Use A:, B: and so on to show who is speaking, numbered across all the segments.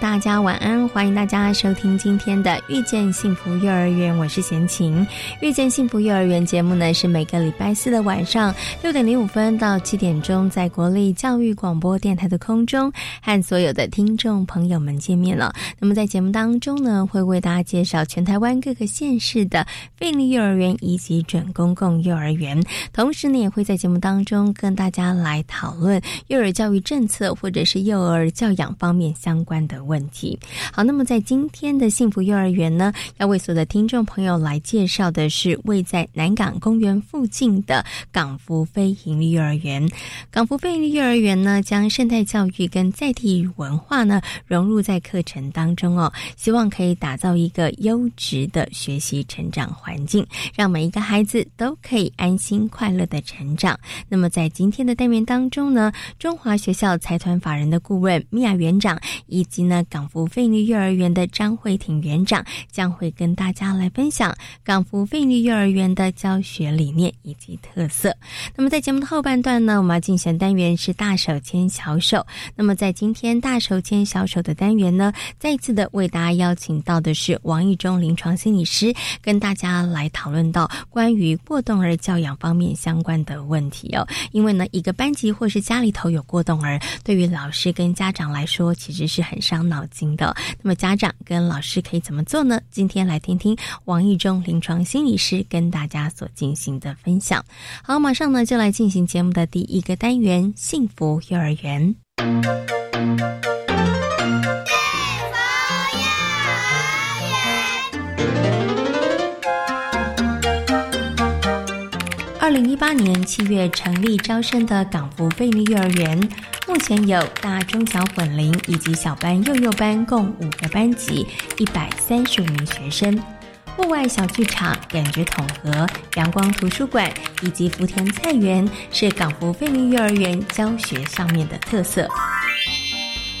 A: 大家晚安！欢迎大家收听今天的《遇见幸福幼儿园》，我是贤琴。《遇见幸福幼儿园》节目呢，是每个礼拜四的晚上六点零五分到七点钟，在国立教育广播电台的空中和所有的听众朋友们见面了。那么在节目当中呢，会为大家介绍全台湾各个县市的费力幼儿园以及准公共幼儿园，同时呢，也会在节目当中跟大家来讨论幼儿教育政策或者是幼儿教养方面相。关的问题。好，那么在今天的幸福幼儿园呢，要为所有的听众朋友来介绍的是位在南港公园附近的港福非营利幼儿园。港福非营利幼儿园呢，将生态教育跟在地文化呢融入在课程当中哦，希望可以打造一个优质的学习成长环境，让每一个孩子都可以安心快乐的成长。那么在今天的单元当中呢，中华学校财团法人的顾问米娅园长。以及呢，港福费力幼儿园的张慧婷园长将会跟大家来分享港福费力幼儿园的教学理念以及特色。那么在节目的后半段呢，我们要进行单元是大手牵小手。那么在今天大手牵小手的单元呢，再一次的为大家邀请到的是王义忠临床心理师，跟大家来讨论到关于过动儿教养方面相关的问题哦。因为呢，一个班级或是家里头有过动儿，对于老师跟家长来说，其实是。很伤脑筋的，那么家长跟老师可以怎么做呢？今天来听听王义忠临床心理师跟大家所进行的分享。好，马上呢就来进行节目的第一个单元——幸福幼儿园。二零一八年七月成立招生的港福贝利幼儿园，目前有大中小混龄以及小班、幼幼班共五个班级，一百三十五名学生。户外小剧场、感觉统合、阳光图书馆以及福田菜园，是港福贝利幼儿园教学上面的特色。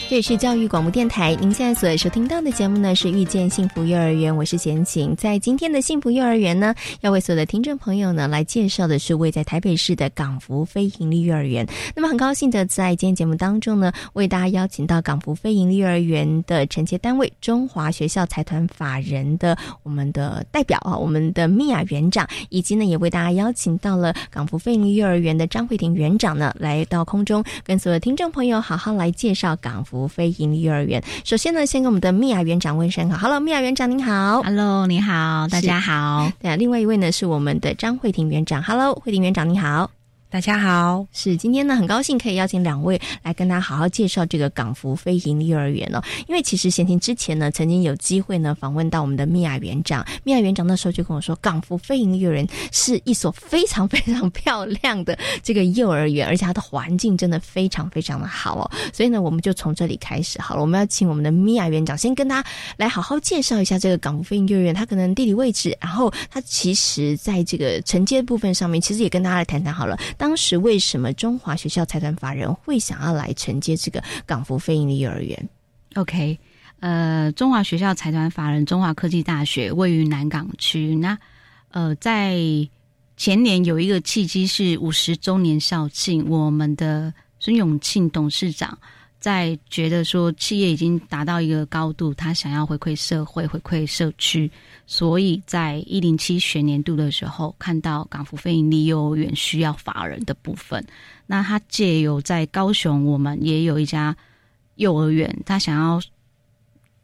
A: 这里是教育广播电台，您现在所收听到的节目呢是遇见幸福幼儿园，我是贤琴。在今天的幸福幼儿园呢，要为所有的听众朋友呢来介绍的是位在台北市的港福非营利幼儿园。那么很高兴的在今天节目当中呢，为大家邀请到港福非营利幼儿园的承接单位中华学校财团法人的我们的代表啊，我们的米娅园长，以及呢也为大家邀请到了港福非营利幼儿园的张慧婷园长呢，来到空中跟所有听众朋友好好来介绍港福。福非盈利幼儿园，首先呢，先跟我们的米娅园长问声好。Hello，米娅园长您好。
B: Hello，你好，大家好。
A: 对啊，另外一位呢是我们的张慧婷园长。Hello，慧婷园长你好。
B: 大家好，
A: 是今天呢，很高兴可以邀请两位来跟大家好好介绍这个港福非营幼儿园哦。因为其实贤庭之前呢，曾经有机会呢访问到我们的米娅园长，米娅园长那时候就跟我说，港福非营幼儿园是一所非常非常漂亮的这个幼儿园，而且它的环境真的非常非常的好哦。所以呢，我们就从这里开始好了，我们要请我们的米娅园长先跟大家来好好介绍一下这个港福非营幼儿园，它可能地理位置，然后它其实在这个承接部分上面，其实也跟大家来谈谈好了。当时为什么中华学校财团法人会想要来承接这个港福非营利幼儿园
B: ？OK，呃，中华学校财团法人中华科技大学位于南港区。那呃，在前年有一个契机是五十周年校庆，我们的孙永庆董事长在觉得说企业已经达到一个高度，他想要回馈社会、回馈社区。所以在一零七学年度的时候，看到港福非营利幼儿园需要法人的部分，那他借由在高雄，我们也有一家幼儿园，他想要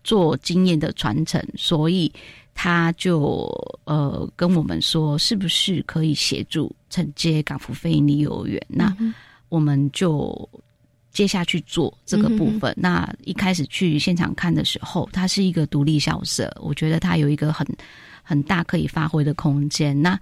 B: 做经验的传承，所以他就呃跟我们说，是不是可以协助承接港福非营利幼儿园？那我们就接下去做这个部分。那一开始去现场看的时候，它是一个独立校舍，我觉得它有一个很很大可以发挥的空间。那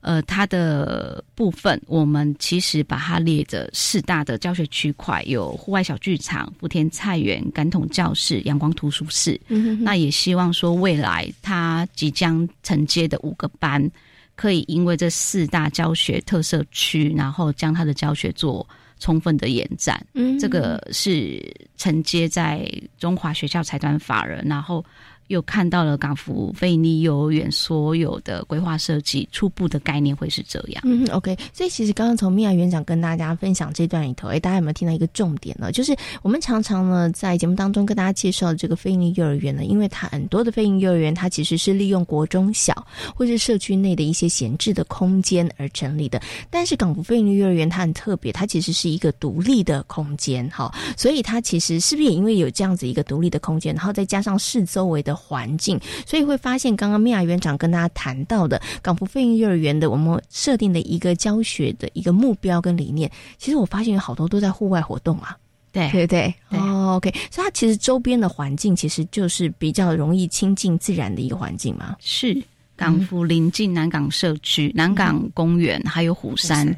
B: 呃，它的部分我们其实把它列着四大的教学区块，有户外小剧场、福田菜园、感统教室、阳光图书室。那也希望说，未来它即将承接的五个班，可以因为这四大教学特色区，然后将它的教学做充分的延展。嗯，这个是承接在中华学校财团法人，然后。又看到了港府费尼幼儿园所有的规划设计，初步的概念会是这样。
A: 嗯，OK。所以其实刚刚从米娅园长跟大家分享这段里头，哎，大家有没有听到一个重点呢？就是我们常常呢在节目当中跟大家介绍这个费尼幼儿园呢，因为它很多的费尼幼儿园，它其实是利用国中小或是社区内的一些闲置的空间而成立的。但是港府费尼幼儿园它很特别，它其实是一个独立的空间，哈。所以它其实是不是也因为有这样子一个独立的空间，然后再加上四周围的。环境，所以会发现刚刚米娅园长跟大家谈到的港福飞鹰幼儿园的我们设定的一个教学的一个目标跟理念，其实我发现有好多都在户外活动啊，
B: 对。
A: 对？对，哦，OK，所以它其实周边的环境其实就是比较容易亲近自然的一个环境嘛，
B: 是。港府临近南港社区、南港公园，还有虎山，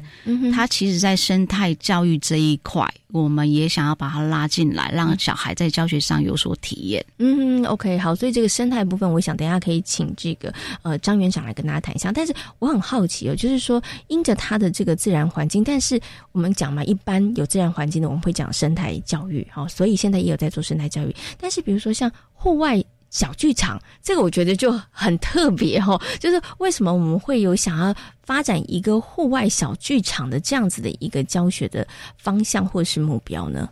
B: 它其实，在生态教育这一块，我们也想要把它拉进来，让小孩在教学上有所体验。
A: 嗯，OK，好，所以这个生态部分，我想等下可以请这个呃张园长来跟大家谈一下。但是我很好奇哦，就是说，因着它的这个自然环境，但是我们讲嘛，一般有自然环境的，我们会讲生态教育，好，所以现在也有在做生态教育。但是比如说像户外。小剧场，这个我觉得就很特别哈。就是为什么我们会有想要发展一个户外小剧场的这样子的一个教学的方向或是目标呢？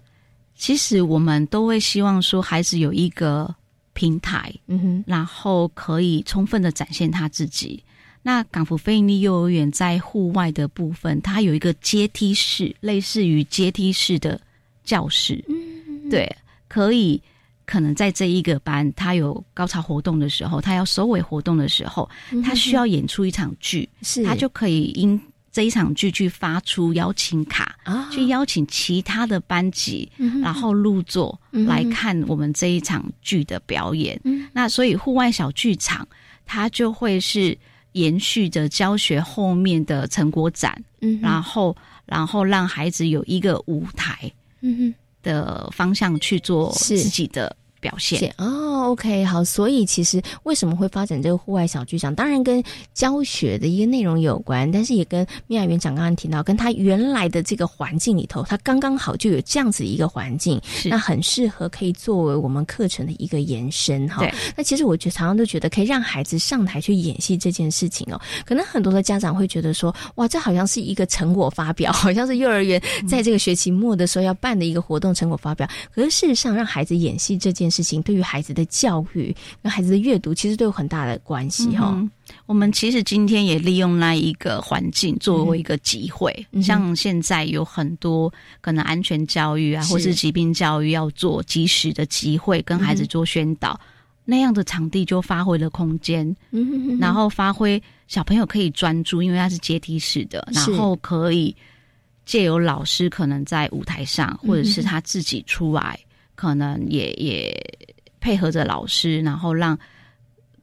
B: 其实我们都会希望说，孩子有一个平台，嗯哼，然后可以充分的展现他自己。那港府非营利幼儿园在户外的部分，它有一个阶梯式，类似于阶梯式的教室，嗯，对，可以。可能在这一个班，他有高潮活动的时候，他要收尾活动的时候，他需要演出一场剧，
A: 是
B: 他就可以因这一场剧去发出邀请卡，去邀请其他的班级，然后入座来看我们这一场剧的表演。那所以户外小剧场，它就会是延续着教学后面的成果展，然后然后让孩子有一个舞台。嗯哼。的方向去做自己的。表现
A: 哦，OK，好，所以其实为什么会发展这个户外小剧场？当然跟教学的一个内容有关，但是也跟米娅园长刚刚提到，跟他原来的这个环境里头，他刚刚好就有这样子一个环境，那很适合可以作为我们课程的一个延伸哈。那其实我觉得常常都觉得可以让孩子上台去演戏这件事情哦，可能很多的家长会觉得说，哇，这好像是一个成果发表，好像是幼儿园在这个学期末的时候要办的一个活动成果发表。可是事实上，让孩子演戏这件事情对于孩子的教育跟孩子的阅读，其实都有很大的关系哈。
B: 我们其实今天也利用那一个环境作为一个机会，像现在有很多可能安全教育啊，或是疾病教育要做及时的机会，跟孩子做宣导，那样的场地就发挥了空间，然后发挥小朋友可以专注，因为它是阶梯式的，然后可以借由老师可能在舞台上，或者是他自己出来。可能也也配合着老师，然后让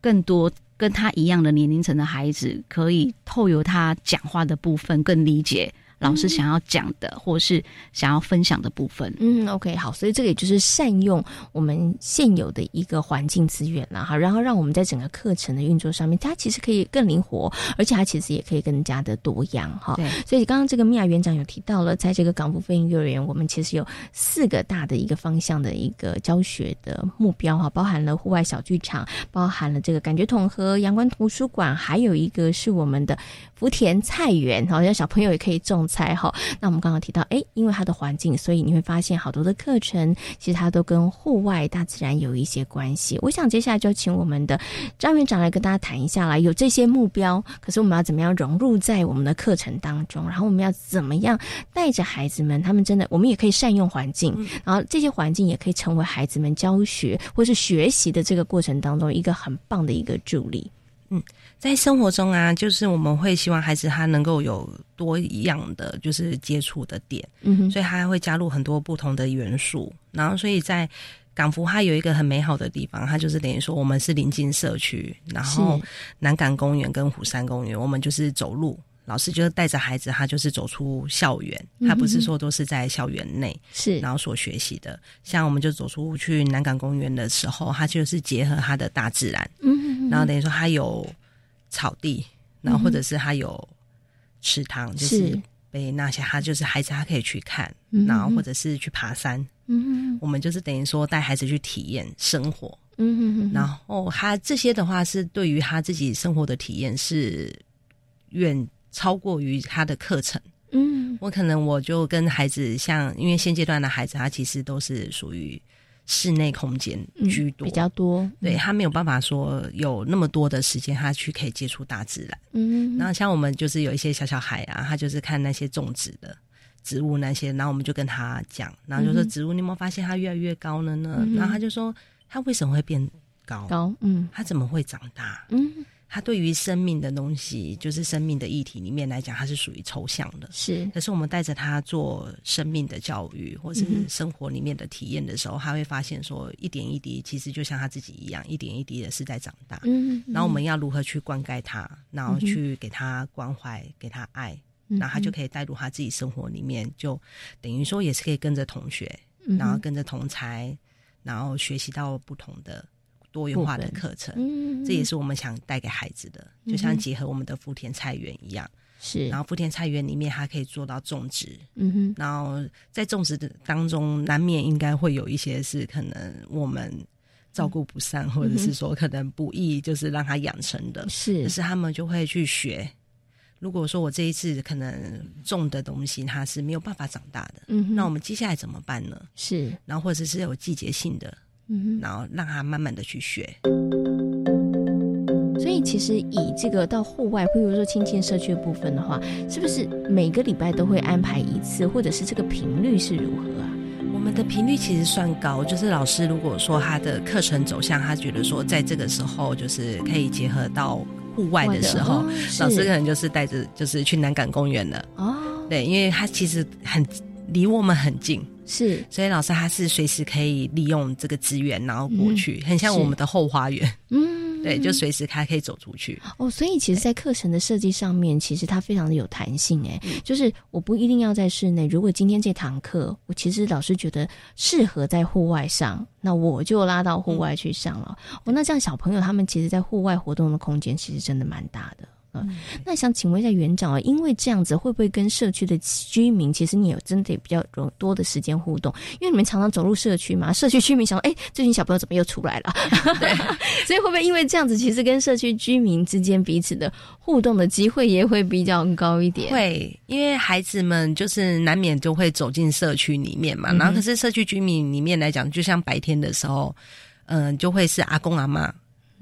B: 更多跟他一样的年龄层的孩子，可以透由他讲话的部分更理解。老师想要讲的，或是想要分享的部分，
A: 嗯，OK，好，所以这个也就是善用我们现有的一个环境资源啦，哈，然后让我们在整个课程的运作上面，它其实可以更灵活，而且它其实也可以更加的多样，哈。
B: 对。
A: 所以刚刚这个米娅园长有提到了，在这个港府飞鹰幼儿园，我们其实有四个大的一个方向的一个教学的目标，哈，包含了户外小剧场，包含了这个感觉统合阳光图书馆，还有一个是我们的福田菜园，好像小朋友也可以种。才好。那我们刚刚提到，哎，因为它的环境，所以你会发现好多的课程，其实它都跟户外、大自然有一些关系。我想接下来就请我们的张院长来跟大家谈一下啦。有这些目标，可是我们要怎么样融入在我们的课程当中？然后我们要怎么样带着孩子们？他们真的，我们也可以善用环境，然后这些环境也可以成为孩子们教学或是学习的这个过程当中一个很棒的一个助力。
C: 嗯，在生活中啊，就是我们会希望孩子他能够有多一样的就是接触的点，
A: 嗯哼，
C: 所以他会加入很多不同的元素。然后，所以在港福它有一个很美好的地方，它就是等于说我们是临近社区，然后南港公园跟虎山公园，我们就是走路。老师就是带着孩子，他就是走出校园，他不是说都是在校园内
A: 是，
C: 然后所学习的。像我们就走出去南港公园的时候，他就是结合他的大自然，
A: 嗯，
C: 然后等于说他有草地，然后或者是他有池塘，就是被那些他就是孩子他可以去看，然后或者是去爬山，
A: 嗯，
C: 我们就是等于说带孩子去体验生活，
A: 嗯，
C: 然后他这些的话是对于他自己生活的体验是远。超过于他的课程，
A: 嗯，
C: 我可能我就跟孩子像，因为现阶段的孩子他其实都是属于室内空间居多，
A: 比较多，
C: 对他没有办法说有那么多的时间，他去可以接触大自然，
A: 嗯，
C: 然后像我们就是有一些小小孩啊，他就是看那些种植的植物那些，然后我们就跟他讲，然后就说植物你有没有发现它越来越高了呢？然后他就说他为什么会变高？
A: 高，嗯，
C: 他怎么会长大？
A: 嗯。
C: 他对于生命的东西，就是生命的议题里面来讲，它是属于抽象的。
A: 是，
C: 可是我们带着他做生命的教育，或是生活里面的体验的时候，他会发现说，一点一滴，其实就像他自己一样，一点一滴的是在长大。
A: 嗯，
C: 然后我们要如何去灌溉他，然后去给他关怀，给他爱，然后他就可以带入他自己生活里面，就等于说也是可以跟着同学，然后跟着同才，然后学习到不同的。多元化的课程，
A: 嗯，
C: 这也是我们想带给孩子的，就像结合我们的福田菜园一样，
A: 是。
C: 然后福田菜园里面它可以做到种植，
A: 嗯哼。
C: 然后在种植的当中，难免应该会有一些是可能我们照顾不善，或者是说可能不易，就是让它养成的，
A: 是。
C: 可是他们就会去学。如果说我这一次可能种的东西它是没有办法长大的，
A: 嗯，
C: 那我们接下来怎么办呢？
A: 是。
C: 然后或者是有季节性的。
A: 嗯，
C: 然后让他慢慢的去学。
A: 所以其实以这个到户外，譬如说亲近社区的部分的话，是不是每个礼拜都会安排一次，或者是这个频率是如何啊？
C: 我们的频率其实算高，就是老师如果说他的课程走向，他觉得说在这个时候就是可以结合到户外的时候，老师可能就是带着就是去南港公园了。
A: 哦，
C: 对，因为他其实很离我们很近。
A: 是，
C: 所以老师他是随时可以利用这个资源，然后过去，很像我们的后花园。
A: 嗯，
C: 对，就随时他可以走出去。
A: 哦，所以其实，在课程的设计上面，其实它非常的有弹性。哎，就是我不一定要在室内，如果今天这堂课，我其实老师觉得适合在户外上，那我就拉到户外去上了。哦，那这样小朋友他们其实，在户外活动的空间其实真的蛮大的。嗯，那想请问一下园长啊，因为这样子会不会跟社区的居民，其实你有真的比较容多的时间互动？因为你们常常走入社区嘛，社区居民想，哎，最近小朋友怎么又出来了？
C: 对，
A: 所以会不会因为这样子，其实跟社区居民之间彼此的互动的机会也会比较高一点？
C: 会，因为孩子们就是难免就会走进社区里面嘛，然后可是社区居民里面来讲，就像白天的时候，嗯，就会是阿公阿妈。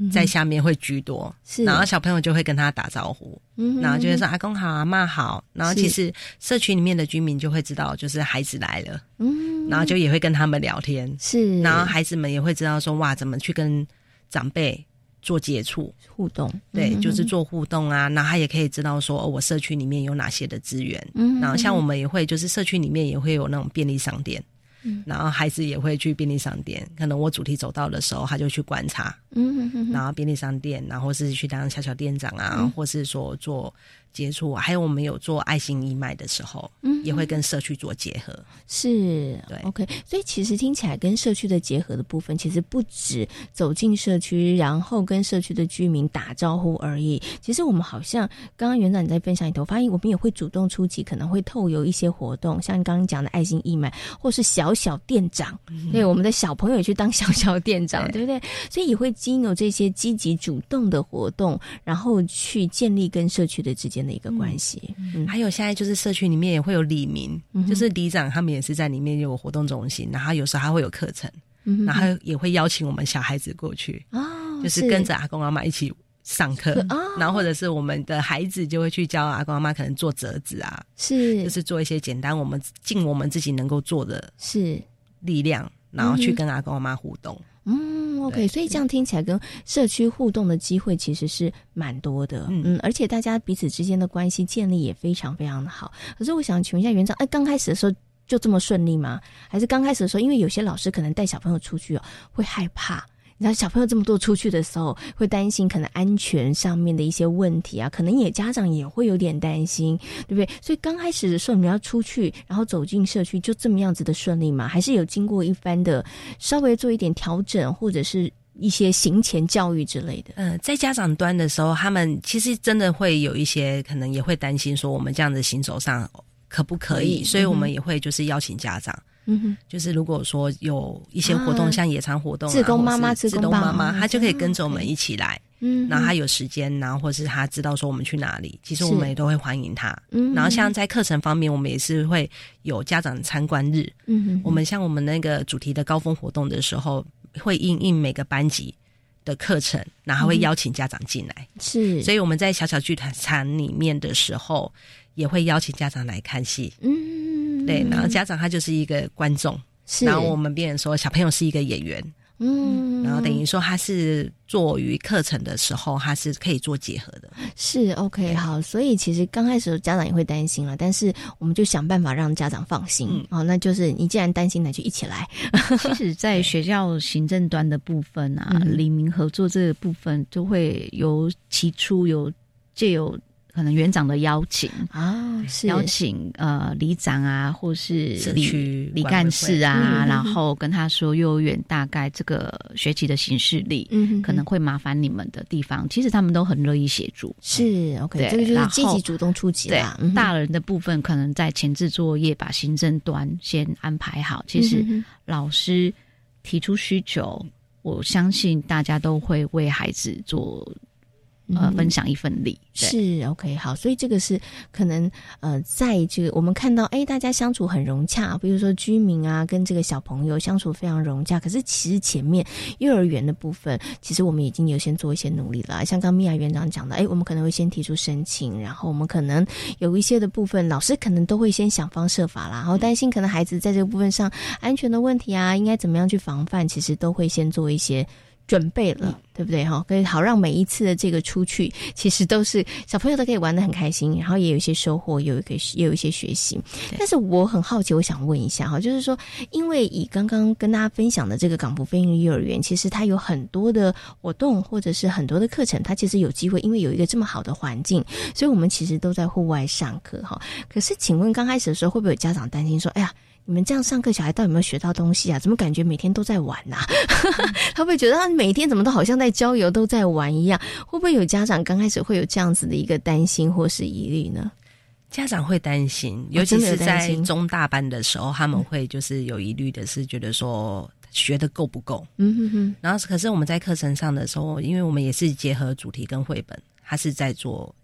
C: 在下面会居多，
A: 是，
C: 然后小朋友就会跟他打招呼，
A: 嗯，
C: 然后就会说阿公好，阿妈好，然后其实社区里面的居民就会知道，就是孩子来了，
A: 嗯，
C: 然后就也会跟他们聊天，
A: 是，
C: 然后孩子们也会知道说哇，怎么去跟长辈做接触？
A: 互动，
C: 对，就是做互动啊，然后他也可以知道说我社区里面有哪些的资源，
A: 嗯，
C: 然后像我们也会就是社区里面也会有那种便利商店。
A: 嗯，
C: 然后孩子也会去便利商店，可能我主题走到的时候，他就去观察，
A: 嗯嗯
C: 然后便利商店，然后是去当小小店长啊，或是说做接触，还有我们有做爱心义卖的时候，
A: 嗯，
C: 也会跟社区做结合，
A: 是，
C: 对
A: ，OK，所以其实听起来跟社区的结合的部分，其实不止走进社区，然后跟社区的居民打招呼而已。其实我们好像刚刚园长你在分享里头，发现我们也会主动出击，可能会透由一些活动，像刚刚讲的爱心义卖，或是小小店长，对，我们的小朋友也去当小小店长，对不对？所以也会经由这些积极主动的活动，然后去建立跟社区的之间的一个关系。嗯，
C: 还有现在就是社区里面也会有里民，就是里长他们也是在里面有活动中心，然后有时候还会有课程，
A: 嗯
C: 然后也会邀请我们小孩子过去，
A: 哦，
C: 就是跟着阿公阿妈一起。上课
A: 啊，
C: 然后或者是我们的孩子就会去教阿公阿妈，可能做折子啊，
A: 是，
C: 就是做一些简单我们尽我们自己能够做的
A: 是。
C: 力量，然后去跟阿公阿妈互动。
A: 嗯，OK，所以这样听起来跟社区互动的机会其实是蛮多的，嗯，而且大家彼此之间的关系建立也非常非常的好。可是我想请问一下园长，哎，刚开始的时候就这么顺利吗？还是刚开始的时候，因为有些老师可能带小朋友出去哦，会害怕。你知道小朋友这么多出去的时候，会担心可能安全上面的一些问题啊，可能也家长也会有点担心，对不对？所以刚开始的时候，你们要出去，然后走进社区，就这么样子的顺利吗？还是有经过一番的稍微做一点调整，或者是一些行前教育之类的？
C: 嗯，在家长端的时候，他们其实真的会有一些可能也会担心说，我们这样子行走上可不可以？所以我们也会就是邀请家长。嗯哼，就是如果说有一些活动，像野餐活动，
A: 自工妈妈、
C: 自工妈妈，她就可以跟着我们一起来。嗯，然后她有时间，然后或是她知道说我们去哪里，其实我们也都会欢迎她。嗯，然后像在课程方面，我们也是会有家长参观日。嗯哼，我们像我们那个主题的高峰活动的时候，会应应每个班级的课程，然后会邀请家长进来。
A: 是，
C: 所以我们在小小剧团场里面的时候，也会邀请家长来看戏。嗯。对，然后家长他就是一个观众，然后我们变成说小朋友是一个演员，嗯，然后等于说他是做于课程的时候，他是可以做结合的。
A: 是 OK 好，所以其实刚开始家长也会担心了，但是我们就想办法让家长放心哦，那就是你既然担心，那就一起来。
B: 其实，在学校行政端的部分啊，李明合作这个部分，就会由起初有借有。可能园长的邀请
A: 啊，是
B: 邀请呃里长啊，或是
C: 里
B: 里干事啊，然后跟他说幼儿园大概这个学期的形式里，嗯，可能会麻烦你们的地方，其实他们都很乐意协助。
A: 是 OK，这个就是积极主动出击
B: 对，大人的部分可能在前置作业，把行政端先安排好。其实老师提出需求，我相信大家都会为孩子做。呃，分享一份力
A: 是 OK 好，所以这个是可能呃，在这个我们看到，哎，大家相处很融洽，比如说居民啊，跟这个小朋友相处非常融洽。可是其实前面幼儿园的部分，其实我们已经有先做一些努力了。像刚米娅园长讲的，哎，我们可能会先提出申请，然后我们可能有一些的部分，老师可能都会先想方设法啦，然后担心可能孩子在这个部分上安全的问题啊，应该怎么样去防范，其实都会先做一些。准备了，对不对哈？可以好让每一次的这个出去，其实都是小朋友都可以玩的很开心，然后也有一些收获，有一个也有一些学习。但是我很好奇，我想问一下哈，就是说，因为以刚刚跟大家分享的这个港福飞鹰幼儿园，其实它有很多的活动或者是很多的课程，它其实有机会，因为有一个这么好的环境，所以我们其实都在户外上课哈。可是，请问刚开始的时候，会不会有家长担心说，哎呀？你们这样上课，小孩到底有没有学到东西啊？怎么感觉每天都在玩呐？他会觉得他每天怎么都好像在郊游，都在玩一样。会不会有家长刚开始会有这样子的一个担心或是疑虑呢？
C: 家长会担心，尤其是在中大班的时候，他们会就是有疑虑的是觉得说学的够不够？嗯哼哼。然后可是我们在课程上的时候，因为我们也是结合主题跟绘本，他是在做。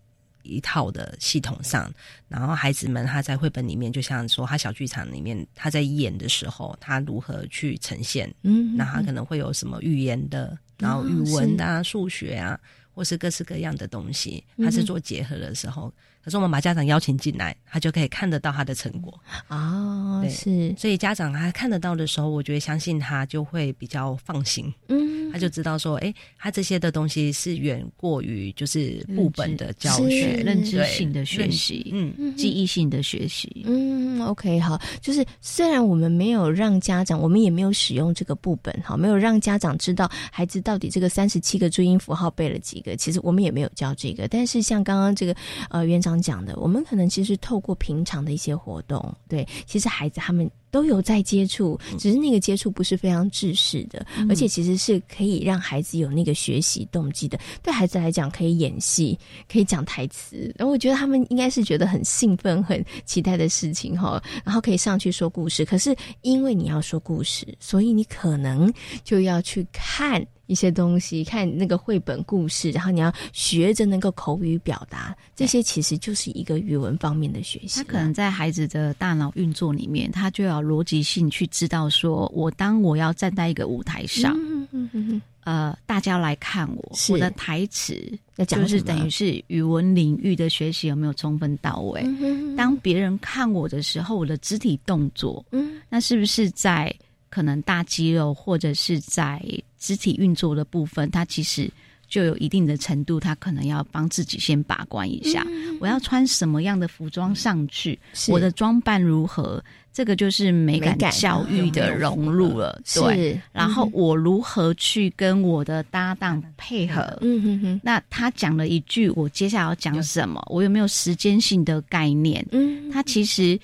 C: 一套的系统上，然后孩子们他在绘本里面，就像说他小剧场里面他在演的时候，他如何去呈现？嗯，那他可能会有什么语言的，然后语文啊、数学啊，或是各式各样的东西，他是做结合的时候。可是我们把家长邀请进来，他就可以看得到他的成果。
A: 哦，是，
C: 所以家长他看得到的时候，我觉得相信他就会比较放心，嗯，他就知道说，哎，他这些的东西是远过于就是部本的教学、
B: 认知性的学习，嗯，记忆性的学习，
A: 嗯，OK，好，就是虽然我们没有让家长，我们也没有使用这个部本，哈，没有让家长知道孩子到底这个三十七个注音符号背了几个，其实我们也没有教这个，但是像刚刚这个呃园长。讲的，我们可能其实透过平常的一些活动，对，其实孩子他们。都有在接触，只是那个接触不是非常制式的，而且其实是可以让孩子有那个学习动机的。对孩子来讲，可以演戏，可以讲台词，然后我觉得他们应该是觉得很兴奋、很期待的事情哈。然后可以上去说故事，可是因为你要说故事，所以你可能就要去看一些东西，看那个绘本故事，然后你要学着能够口语表达，这些其实就是一个语文方面的学习。
B: 他可能在孩子的大脑运作里面，他就要。逻辑性去知道，说我当我要站在一个舞台上，呃，大家来看我，我的台词就是等于是语文领域的学习有没有充分到位？当别人看我的时候，我的肢体动作，嗯，那是不是在？可能大肌肉或者是在肢体运作的部分，它其实就有一定的程度，他可能要帮自己先把关一下，我要穿什么样的服装上去，我的装扮如何。这个就是美感教育的融入了，对。然后我如何去跟我的搭档配合？嗯哼哼。那他讲了一句，我接下来要讲什么？我有没有时间性的概念？嗯。他其实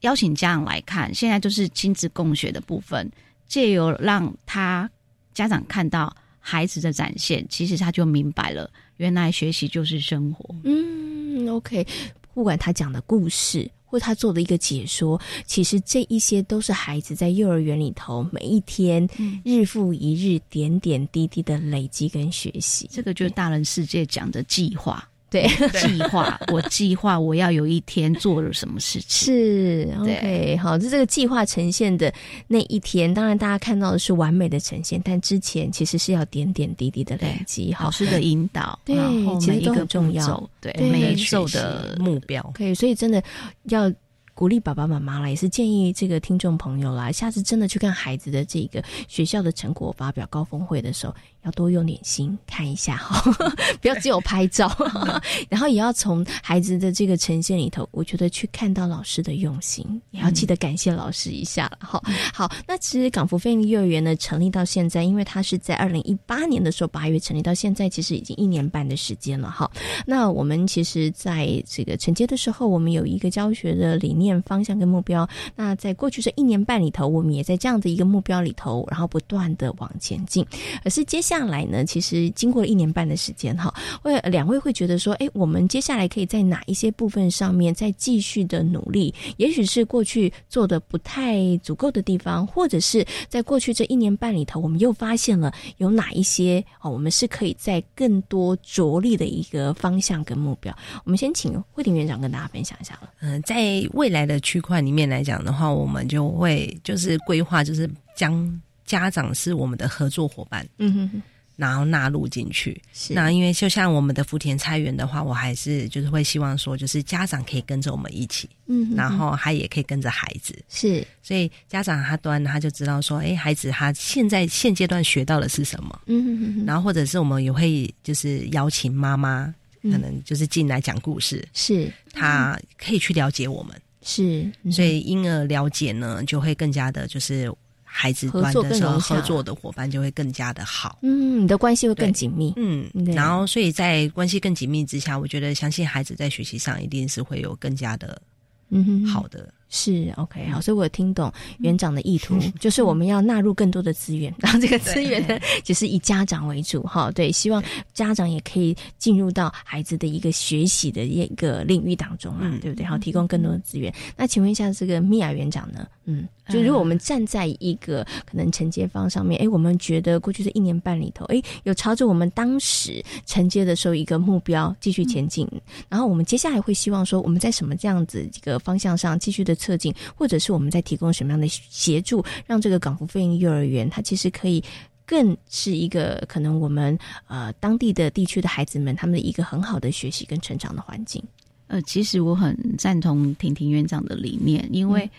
B: 邀请家长来看，现在就是亲子共学的部分，借由让他家长看到孩子的展现，其实他就明白了，原来学习就是生活。
A: 嗯，OK。不管他讲的故事。或他做的一个解说，其实这一些都是孩子在幼儿园里头每一天日复一日、点点滴滴的累积跟学习。
B: 这个就是大人世界讲的计划。
A: 对，
B: 计划 我计划我要有一天做了什么事情。
A: 是 OK 好，就这个计划呈现的那一天，当然大家看到的是完美的呈现，但之前其实是要点点滴滴的累积，
B: 老师的引导，
A: 对，其实都很重要，
B: 对，每一周的目标，
A: 可以，所以真的要。鼓励爸爸妈妈啦，也是建议这个听众朋友啦，下次真的去看孩子的这个学校的成果发表高峰会的时候，要多用点心看一下哈，不要只有拍照，然后也要从孩子的这个呈现里头，我觉得去看到老师的用心，也要记得感谢老师一下了哈。好，那其实港福飞利幼儿园呢，成立到现在，因为它是在二零一八年的时候八月成立，到现在其实已经一年半的时间了哈。那我们其实在这个承接的时候，我们有一个教学的理念。方向跟目标，那在过去这一年半里头，我们也在这样的一个目标里头，然后不断的往前进。而是接下来呢，其实经过了一年半的时间哈，会两位会觉得说，哎，我们接下来可以在哪一些部分上面再继续的努力？也许是过去做的不太足够的地方，或者是在过去这一年半里头，我们又发现了有哪一些哦，我们是可以在更多着力的一个方向跟目标。我们先请慧婷院长跟大家分享一下了。
C: 嗯，在未来。的区块里面来讲的话，我们就会就是规划，就是将家长是我们的合作伙伴，嗯哼哼，然后纳入进去。是。那因为就像我们的福田菜园的话，我还是就是会希望说，就是家长可以跟着我们一起，嗯，然后他也可以跟着孩子，
A: 是。
C: 所以家长他端他就知道说，哎，孩子他现在现阶段学到的是什么，嗯哼哼。然后或者是我们也会就是邀请妈妈，可能就是进来讲故事，
A: 是。
C: 他可以去了解我们。
A: 是，
C: 所以婴儿了解呢，就会更加的，就是孩子端的时候合作的伙伴就会更加的好。
A: 嗯，你的关系会更紧密。
C: 嗯，然后所以在关系更紧密之下，我觉得相信孩子在学习上一定是会有更加的嗯好的。
A: 是 OK 好，所以我有听懂园长的意图，就是我们要纳入更多的资源，然后这个资源呢，就是以家长为主哈。对，希望家长也可以进入到孩子的一个学习的一个领域当中啊，对不对？好，提供更多的资源。那请问一下，这个米娅园长呢？嗯，就如果我们站在一个可能承接方上面，哎，我们觉得过去这一年半里头，哎，有朝着我们当时承接的时候一个目标继续前进，然后我们接下来会希望说，我们在什么这样子一个方向上继续的。侧进，或者是我们在提供什么样的协助，让这个港福飞鹰幼儿园，它其实可以更是一个可能我们呃当地的地区的孩子们他们的一个很好的学习跟成长的环境。
B: 呃，其实我很赞同婷婷院长的理念，因为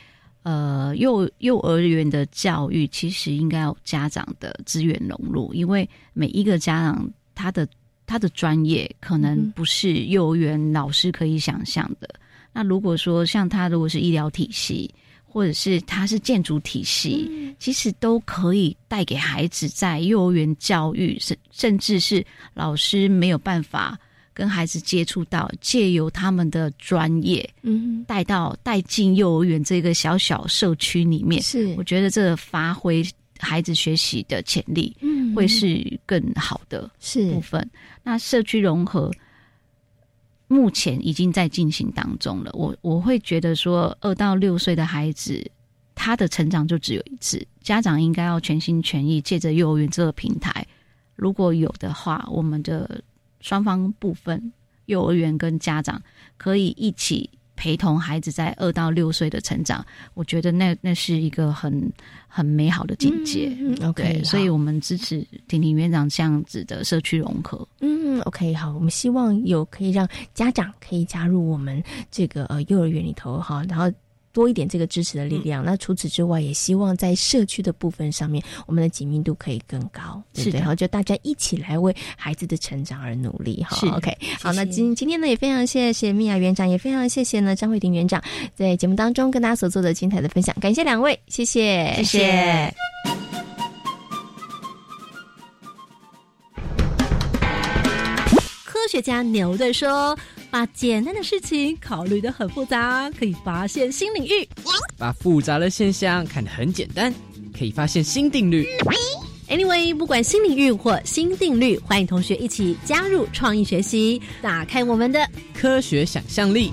B: 呃幼幼儿园的教育其实应该有家长的资源融入，因为每一个家长他的他的专业可能不是幼儿园老师可以想象的。那如果说像他如果是医疗体系，或者是他是建筑体系，其实都可以带给孩子在幼儿园教育，甚甚至是老师没有办法跟孩子接触到，借由他们的专业，嗯，带到带进幼儿园这个小小社区里面，
A: 是
B: 我觉得这发挥孩子学习的潜力，嗯，会是更好的
A: 是
B: 部分。那社区融合。目前已经在进行当中了。我我会觉得说，二到六岁的孩子，他的成长就只有一次，家长应该要全心全意借着幼儿园这个平台，如果有的话，我们的双方部分，幼儿园跟家长可以一起。陪同孩子在二到六岁的成长，我觉得那那是一个很很美好的境界。
A: OK，
B: 所以我们支持婷婷院长这样子的社区融合。
A: 嗯，OK，好，我们希望有可以让家长可以加入我们这个呃幼儿园里头哈，然后。多一点这个支持的力量。那除此之外，也希望在社区的部分上面，我们的紧密度可以更高，对不对？然后就大家一起来为孩子的成长而努力。哈，OK，好，那今今天呢，也非常谢谢米娅园长，也非常谢谢呢张慧婷园长在节目当中跟大家所做的精彩的分享，感谢两位，谢谢，
B: 谢谢。
D: 科学家牛顿说：“把简单的事情考虑的很复杂，可以发现新领域；
E: 把复杂的现象看得很简单，可以发现新定律。”
D: Anyway，不管新领域或新定律，欢迎同学一起加入创意学习，打开我们的
E: 科学想象力。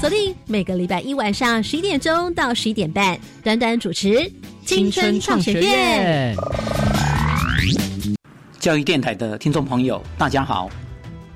D: 锁定每个礼拜一晚上十一点钟到十一点半，短短主持青春创学院。
F: 教育电台的听众朋友，大家好，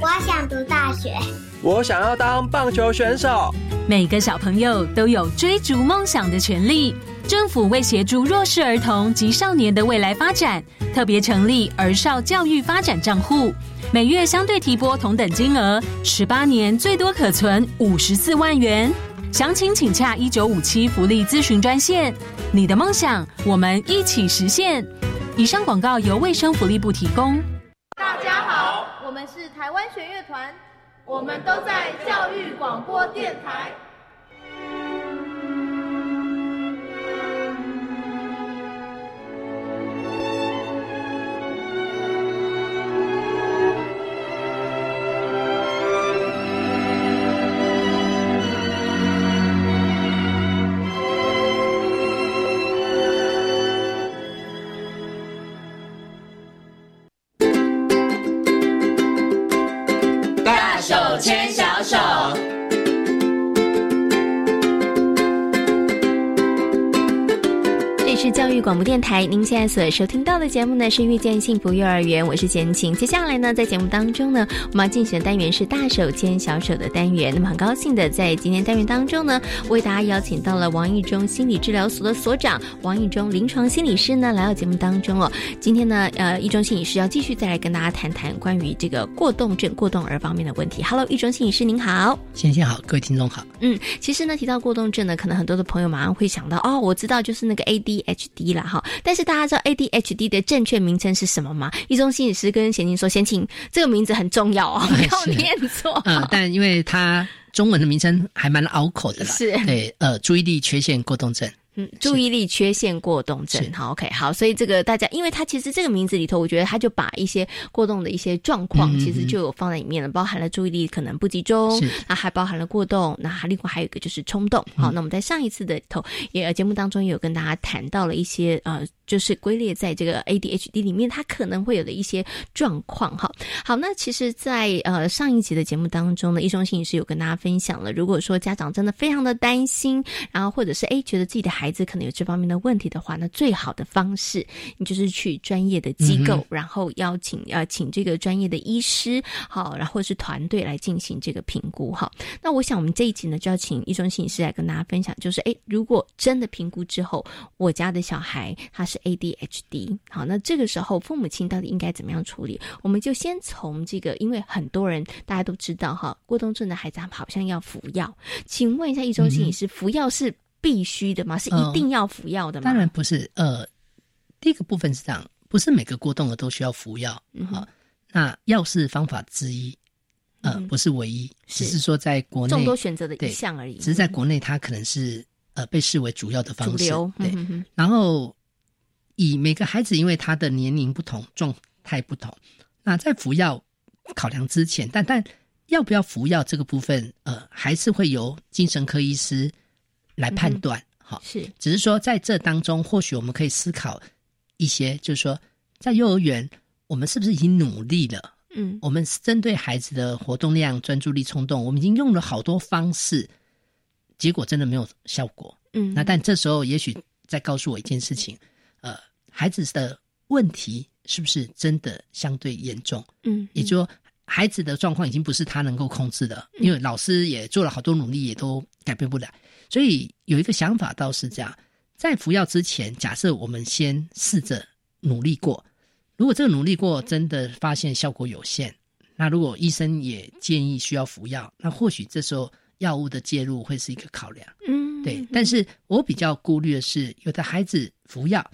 G: 我想读大学，
H: 我想要当棒球选手。
I: 每个小朋友都有追逐梦想的权利。政府为协助弱势儿童及少年的未来发展，特别成立儿少教育发展账户，每月相对提拨同等金额，十八年最多可存五十四万元。详情请洽一九五七福利咨询专线。你的梦想，我们一起实现。以上广告由卫生福利部提供。
J: 大家好，台湾弦乐团，我们都在教育广播电台。
A: 广播电台，您现在所收听到的节目呢是遇见幸福幼儿园，我是简晴。接下来呢，在节目当中呢，我们要进行的单元是大手牵小手的单元。那么很高兴的在今天单元当中呢，为大家邀请到了王义中心理治疗所的所长王义中临床心理师呢来到节目当中哦。今天呢，呃，一中心理师要继续再来跟大家谈谈关于这个过动症、过动儿方面的问题。Hello，义中心理师您好，
K: 先生好，各位听众好。
A: 嗯，其实呢，提到过动症呢，可能很多的朋友马上会想到哦，我知道就是那个 ADHD。ADHD 了哈，但是大家知道 ADHD 的正确名称是什么吗？一中心理师跟贤琴说：“贤琴，这个名字很重要哦，不要念错。”
K: 嗯，但因为它中文的名称还蛮拗口的啦，
A: 是
K: 对呃，注意力缺陷过动症。
A: 嗯，注意力缺陷过动症，好，OK，好，所以这个大家，因为他其实这个名字里头，我觉得他就把一些过动的一些状况，其实就有放在里面了，包含了注意力可能不集中，那还包含了过动，那还另外还有一个就是冲动。好，那我们在上一次的头也节目当中也有跟大家谈到了一些呃。就是归列在这个 ADHD 里面，它可能会有的一些状况哈。好，那其实，在呃上一集的节目当中呢，易中信是有跟大家分享了，如果说家长真的非常的担心，然后或者是诶觉得自己的孩子可能有这方面的问题的话，那最好的方式，你就是去专业的机构，然后邀请呃请这个专业的医师，好，然后是团队来进行这个评估哈。那我想我们这一集呢，就要请易中信师来跟大家分享，就是诶，如果真的评估之后，我家的小孩他是。是 ADHD，好，那这个时候父母亲到底应该怎么样处理？我们就先从这个，因为很多人大家都知道哈，过动症的孩子好像要服药，请问一下，一中心理师，服药是必须的吗？是一定要服药的吗？
K: 当然不是，呃，第一个部分是这样，不是每个过动的都需要服药，嗯好，那药是方法之一，呃，不是唯一，只是说在国内
A: 众多选择的一项而已，
K: 只是在国内它可能是呃被视为主要的方式，
A: 对，
K: 然后。以每个孩子，因为他的年龄不同、状态不同，那在服药考量之前，但但要不要服药这个部分，呃，还是会由精神科医师来判断。好，
A: 是，
K: 只是说在这当中，或许我们可以思考一些，就是说，在幼儿园，我们是不是已经努力了？
A: 嗯，
K: 我们针对孩子的活动量、专注力、冲动，我们已经用了好多方式，结果真的没有效果。嗯，那但这时候也许再告诉我一件事情，呃，孩子的问题是不是真的相对严重？嗯，也就说孩子的状况已经不是他能够控制的，因为老师也做了好多努力，也都改变不了。所以有一个想法倒是这样，在服药之前，假设我们先试着努力过，如果这个努力过真的发现效果有限，那如果医生也建议需要服药，那或许这时候药物的介入会是一个考量。嗯，对。但是我比较顾虑的是，有的孩子服药，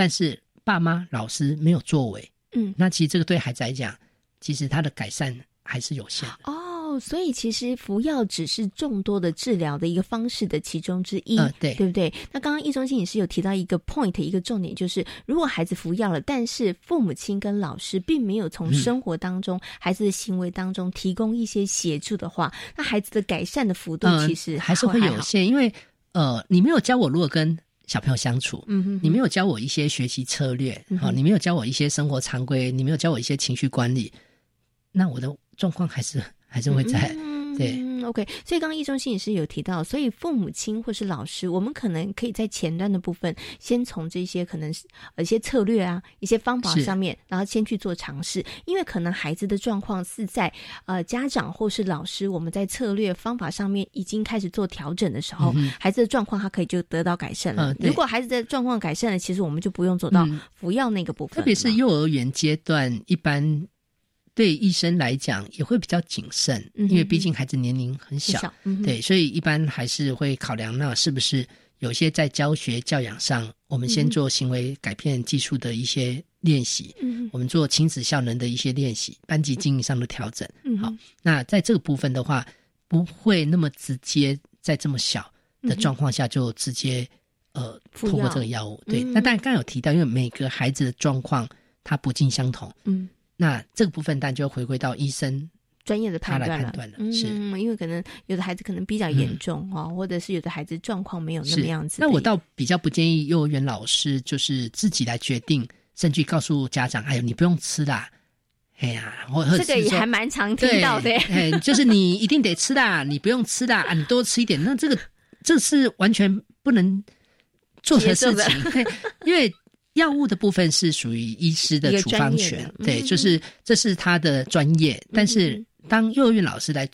K: 但是爸妈、老师没有作为。嗯，那其实这个对孩子来讲，其实他的改善还是有限的。
A: 哦。所以其实服药只是众多的治疗的一个方式的其中之一，
K: 对
A: 对不对？那刚刚易中心也是有提到一个 point，一个重点就是，如果孩子服药了，但是父母亲跟老师并没有从生活当中、孩子的行为当中提供一些协助的话，那孩子的改善的幅度其实
K: 还是会有限，因为呃，你没有教我如何跟小朋友相处，嗯哼，你没有教我一些学习策略，好，你没有教我一些生活常规，你没有教我一些情绪管理，那我的状况还是。还是会在对
A: ，OK。所以刚刚易中心也是有提到，所以父母亲或是老师，我们可能可以在前端的部分，先从这些可能是一些策略啊、一些方法上面，然后先去做尝试。因为可能孩子的状况是在呃家长或是老师，我们在策略方法上面已经开始做调整的时候，孩子的状况他可以就得到改善了。如果孩子的状况改善了，其实我们就不用走到服药那个部分。
K: 特别是幼儿园阶段，一般。对医生来讲也会比较谨慎，因为毕竟孩子年龄很小，对，所以一般还是会考量那是不是有些在教学教养上，我们先做行为改变技术的一些练习，我们做亲子效能的一些练习，班级经营上的调整。好，那在这个部分的话，不会那么直接在这么小的状况下就直接呃通过这个药物。对，那当然刚有提到，因为每个孩子的状况它不尽相同。嗯。那这个部分，当然就回归到医生
A: 专业的判断
K: 了。是，
A: 因为可能有的孩子可能比较严重哦，或者是有的孩子状况没有那么样子。
K: 那我倒比较不建议幼儿园老师就是自己来决定，甚至告诉家长：“哎呦，你不用吃啦。”哎呀，我
A: 这个也还蛮常听到的。
K: 哎，就是你一定得吃的，你不用吃的啊，你多吃一点。那这个这是完全不能做的事情，因为。药物的部分是属于医师的处方权，对，就是这是他的专业。但是当幼儿园老师来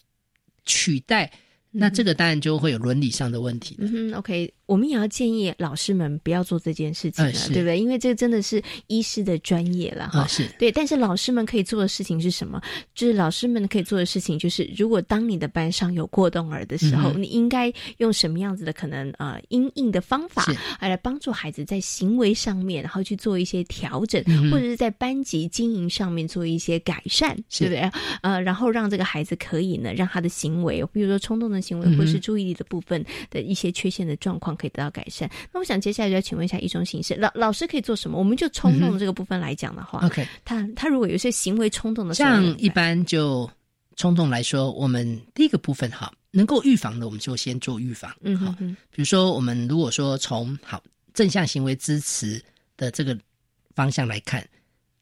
K: 取代，那这个当然就会有伦理上的问题。
A: 嗯哼，OK。我们也要建议老师们不要做这件事情了，对不对？因为这个真的是医师的专业了哈。
K: 是
A: 对，但是老师们可以做的事情是什么？就是老师们可以做的事情就是，如果当你的班上有过动儿的时候，你应该用什么样子的可能呃应应的方法来帮助孩子在行为上面，然后去做一些调整，或者是在班级经营上面做一些改善，对不对？呃，然后让这个孩子可以呢，让他的行为，比如说冲动的行为，或是注意力的部分的一些缺陷的状况。可以得到改善。那我想接下来就要请问一下一种形式，老老师可以做什么？我们就冲动的这个部分来讲的话
K: ，OK，
A: 他他如果有一些行为冲动的，
K: 像一般就冲动来说，我们第一个部分哈，能够预防的，我们就先做预防。嗯，好，比如说我们如果说从好正向行为支持的这个方向来看，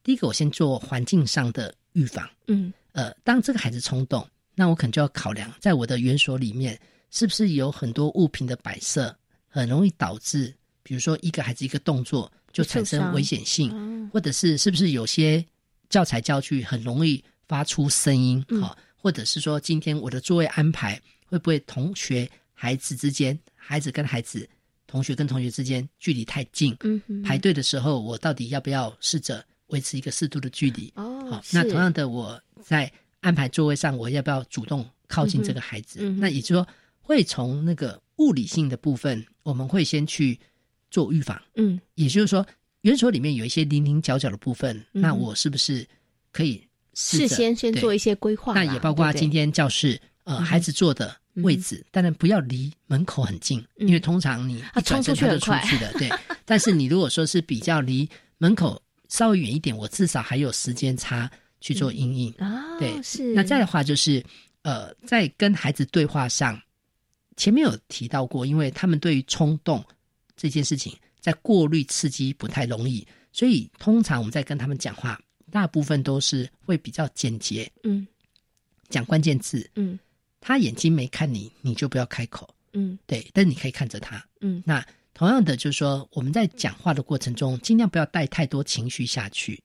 K: 第一个我先做环境上的预防。嗯，呃，当这个孩子冲动，那我可能就要考量，在我的园所里面是不是有很多物品的摆设。很容易导致，比如说一个孩子一个动作就产生危险性，或者是是不是有些教材教具很容易发出声音，好，或者是说今天我的座位安排会不会同学孩子之间，孩子跟孩子，同学跟同学之间距离太近，嗯，排队的时候我到底要不要试着维持一个适度的距离？哦，好，那同样的我在安排座位上，我要不要主动靠近这个孩子？那也就是说会从那个。物理性的部分，我们会先去做预防。嗯，也就是说，园所里面有一些零零角角的部分，那我是不是可以
A: 事先先做一些规划？
K: 那也包括今天教室呃孩子坐的位置，当然不要离门口很近，因为通常你一转身他就出去的。对，但是你如果说是比较离门口稍微远一点，我至少还有时间差去做阴影啊。对，
A: 是。
K: 那再的话就是呃，在跟孩子对话上。前面有提到过，因为他们对于冲动这件事情，在过滤刺激不太容易，所以通常我们在跟他们讲话，大部分都是会比较简洁，嗯，讲关键字，嗯，他眼睛没看你，你就不要开口，嗯，对，但你可以看着他，嗯，那同样的就是说，我们在讲话的过程中，尽量不要带太多情绪下去，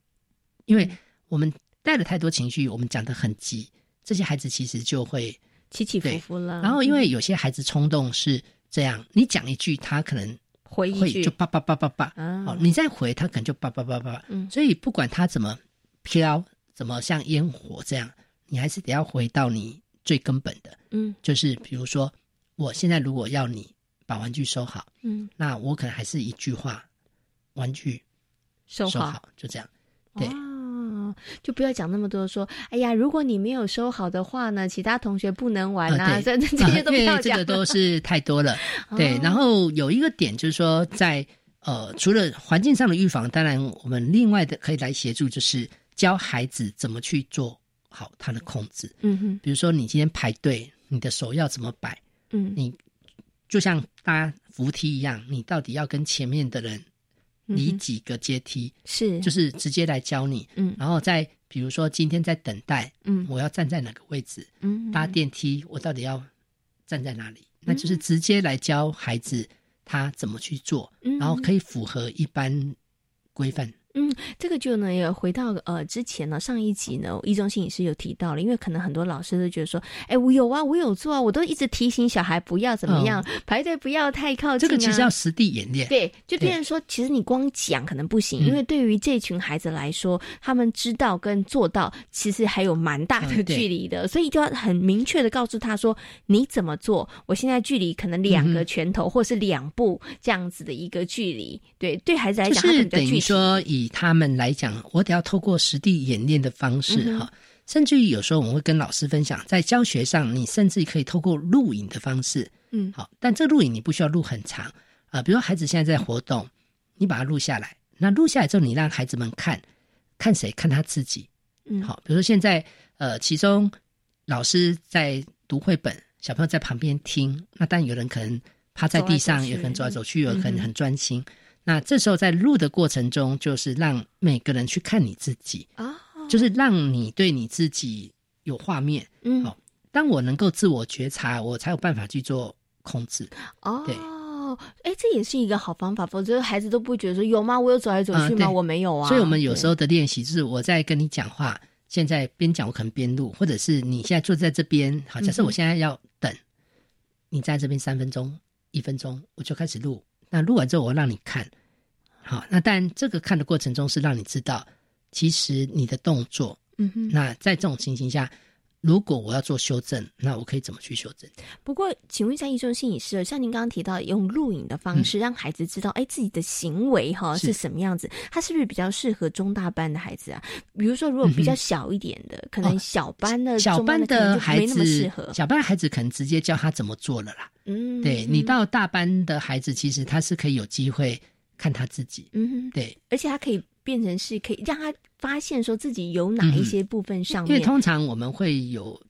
K: 因为我们带了太多情绪，我们讲的很急，这些孩子其实就会
A: 起起伏伏了。
K: 然后，因为有些孩子冲动是这样，你讲一句，他可能
A: 回一句。
K: 就叭叭叭叭叭，好，你再回，他可能就叭叭叭叭。嗯，所以不管他怎么飘，怎么像烟火这样，你还是得要回到你最根本的，嗯，就是比如说。我现在如果要你把玩具收好，嗯，那我可能还是一句话，玩具收好，就这样，对，
A: 就不要讲那么多，说，哎呀，如果你没有收好的话呢，其他同学不能玩啊，这这些都不要
K: 讲，这个都是太多了，对。然后有一个点就是说，在呃，除了环境上的预防，当然我们另外的可以来协助，就是教孩子怎么去做好他的控制，嗯哼，比如说你今天排队，你的手要怎么摆。嗯，你就像搭扶梯一样，你到底要跟前面的人离几个阶梯？
A: 是，
K: 就是直接来教你。嗯，然后再比如说今天在等待，嗯，我要站在哪个位置？嗯，搭电梯我到底要站在哪里？那就是直接来教孩子他怎么去做，然后可以符合一般规范。
A: 嗯，这个就呢，也回到呃之前呢，上一集呢，易中心也是有提到了，因为可能很多老师都觉得说，哎，我有啊，我有做啊，我都一直提醒小孩不要怎么样排队，不要太靠近。
K: 这个其实要实地演练。
A: 对，就变成说，其实你光讲可能不行，因为对于这群孩子来说，他们知道跟做到其实还有蛮大的距离的，所以就要很明确的告诉他说，你怎么做？我现在距离可能两个拳头或是两步这样子的一个距离。对，对孩子来讲，
K: 是等于说以。以他们来讲，我得要透过实地演练的方式哈，甚至于有时候我们会跟老师分享，在教学上，你甚至可以透过录影的方式，嗯，好，但这录影你不需要录很长啊，比如孩子现在在活动，你把它录下来，那录下来之后，你让孩子们看看谁看他自己，嗯，好，比如说现在呃，其中老师在读绘本，小朋友在旁边听，那但有人可能趴在地上，有可能走来走去，有可能很专心。那这时候在录的过程中，就是让每个人去看你自己啊，就是让你对你自己有画面。嗯，好，当我能够自我觉察，我才有办法去做控制。哦，对，
A: 哎，这也是一个好方法，否则孩子都不会觉得说有吗？我有走来走去吗？我没有啊。
K: 所以，我们有时候的练习就是我在跟你讲话，现在边讲我可能边录，或者是你现在坐在这边，好，假设我现在要等你在这边三分钟、一分钟，我就开始录。那录完之后，我让你看，好，那但这个看的过程中是让你知道，其实你的动作，嗯哼，那在这种情形下。如果我要做修正，那我可以怎么去修正？
A: 不过，请问一下，易中心理师，像您刚刚提到用录影的方式，让孩子知道，哎，自己的行为哈是什么样子，他是不是比较适合中大班的孩子啊？比如说，如果比较小一点的，可能小班的、
K: 小班的孩子，
A: 适合
K: 小班的孩子可能直接教他怎么做了啦。嗯，对你到大班的孩子，其实他是可以有机会看他自己。嗯，对，
A: 而且他可以。变成是可以让他发现说自己有哪一些部分上面，
K: 因为通常我们会有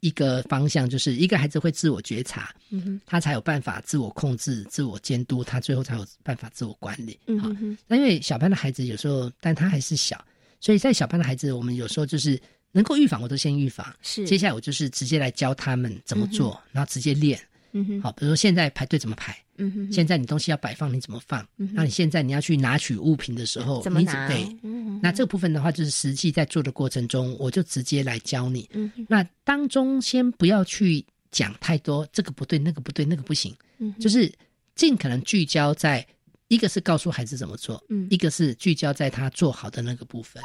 K: 一个方向，就是一个孩子会自我觉察，嗯哼，他才有办法自我控制、自我监督，他最后才有办法自我管理。嗯哼，那因为小班的孩子有时候，但他还是小，所以在小班的孩子，我们有时候就是能够预防，我都先预防。
A: 是，
K: 接下来我就是直接来教他们怎么做，然后直接练。嗯哼，好，比如说现在排队怎么排？嗯哼，现在你东西要摆放，你怎么放？嗯那你现在你要去拿取物品的时候，
A: 怎么拿？
K: 对，嗯那这个部分的话，就是实际在做的过程中，我就直接来教你。嗯那当中先不要去讲太多，这个不对，那个不对，那个不行。嗯，就是尽可能聚焦在一个是告诉孩子怎么做，嗯，一个是聚焦在他做好的那个部分。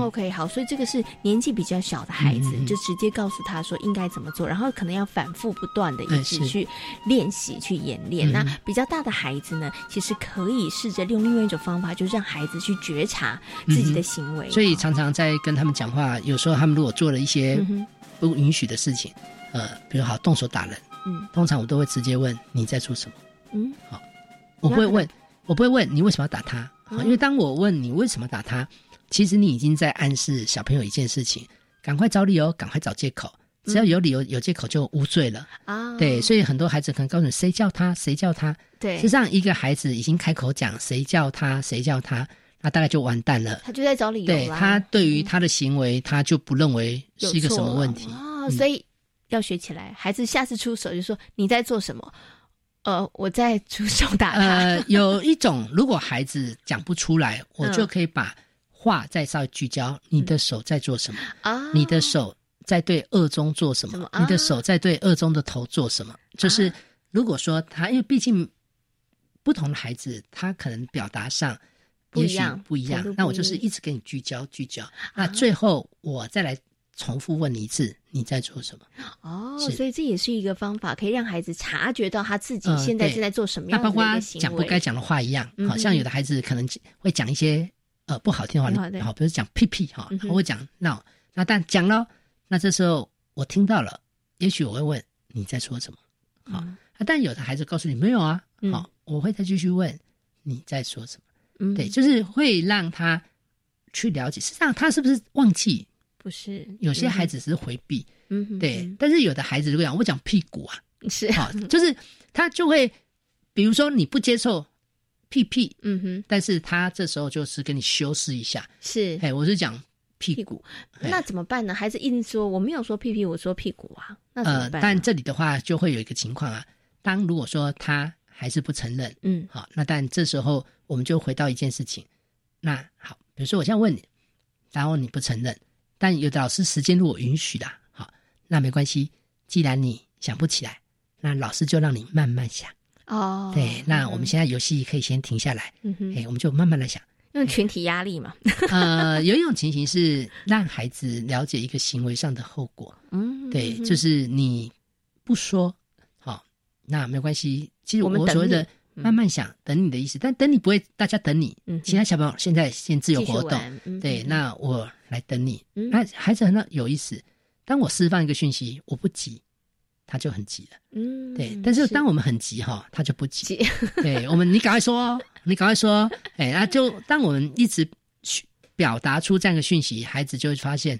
A: OK，好，所以这个是年纪比较小的孩子，就直接告诉他说应该怎么做，然后可能要反复不断的一直去练习、去演练。那比较大的孩子呢，其实可以试着用另外一种方法，就是让孩子去觉察自己的行为。
K: 所以常常在跟他们讲话，有时候他们如果做了一些不允许的事情，呃，比如好动手打人，嗯，通常我都会直接问你在做什么，嗯，好，我不会问，我不会问你为什么要打他，因为当我问你为什么打他。其实你已经在暗示小朋友一件事情：赶快找理由，赶快找借口。只要有理由、有借口，就无罪了啊！对，所以很多孩子可能告诉你：“谁叫他？谁叫他？”
A: 对，
K: 实际上一个孩子已经开口讲“谁叫他？谁叫他？”那大概就完蛋了。
A: 他就在找理由
K: 对他对于他的行为，他就不认为是一个什么问题
A: 哦，所以要学起来。孩子下次出手就说你在做什么？呃，我在出手打他。
K: 呃，有一种，如果孩子讲不出来，我就可以把话再稍微聚焦。你的手在做什么？啊，你的手在对二中做什么？你的手在对二中的头做什么？就是如果说他，因为毕竟不同的孩子，他可能表达上也许不一样。那我就是一直跟你聚焦聚焦。那最后我再来。重复问你一次，你在做什么？
A: 哦，所以这也是一个方法，可以让孩子察觉到他自己现在正在做什么样的
K: 一个行为。讲不该讲的话一样，好像有的孩子可能会讲一些呃不好听的话，好，比如讲屁屁哈，我会讲闹。那但讲了，那这时候我听到了，也许我会问你在说什么？好，但有的孩子告诉你没有啊，好，我会再继续问你在说什么？嗯，对，就是会让他去了解，实际上他是不是忘记？
A: 不是，
K: 有些孩子是回避，嗯，对。但是有的孩子如果讲我讲屁股啊，
A: 是
K: 好，就是他就会，比如说你不接受屁屁，嗯哼，但是他这时候就是跟你修饰一下，
A: 是，
K: 哎，我是讲屁股，
A: 那怎么办呢？孩子硬说我没有说屁屁，我说屁股啊，那怎么办？
K: 但这里的话就会有一个情况啊，当如果说他还是不承认，嗯，好，那但这时候我们就回到一件事情，那好，比如说我现在问你，然后你不承认。但有的老师时间如果允许的，好，那没关系。既然你想不起来，那老师就让你慢慢想。哦，对，那我们现在游戏可以先停下来。嗯哼，哎，我们就慢慢来想，
A: 用群体压力嘛。
K: 呃，有一种情形是让孩子了解一个行为上的后果。嗯，对，就是你不说，好，那没关系。其实我们所谓的。慢慢想，等你的意思，但等你不会，大家等你。嗯其他小朋友现在先自由活动，对，那我来等你。嗯那孩子很有意思，当我释放一个讯息，我不急，他就很急了。嗯，对。但是当我们很急哈，他就不急。对我们，你赶快说，你赶快说，哎，那就当我们一直去表达出这样的讯息，孩子就会发现。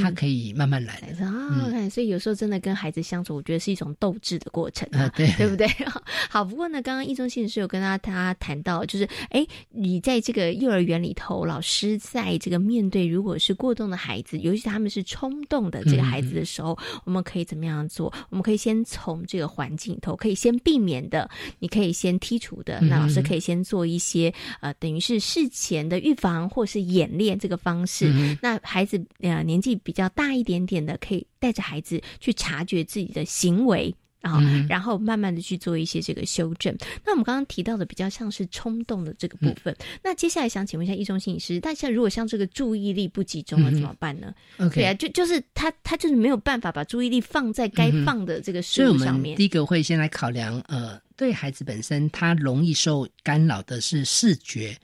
K: 他可以慢慢来
A: 啊，所以有时候真的跟孩子相处，我觉得是一种斗志的过程啊，对对不对？好，不过呢，刚刚易中信是有跟他他谈到，就是哎，你在这个幼儿园里头，老师在这个面对如果是过动的孩子，尤其是他们是冲动的这个孩子的时候，我们可以怎么样做？我们可以先从这个环境里头，可以先避免的，你可以先剔除的，那老师可以先做一些呃，等于是事前的预防或是演练这个方式。那孩子呃年纪。比较大一点点的，可以带着孩子去察觉自己的行为啊，然后慢慢的去做一些这个修正。那我们刚刚提到的比较像是冲动的这个部分，那接下来想请问一下易中心理师，但像如果像这个注意力不集中了怎么办呢？对啊，就就是他他就是没有办法把注意力放在该放的这个事物上面。
K: 第一个会先来考量，呃，对孩子本身他容易受干扰的是视觉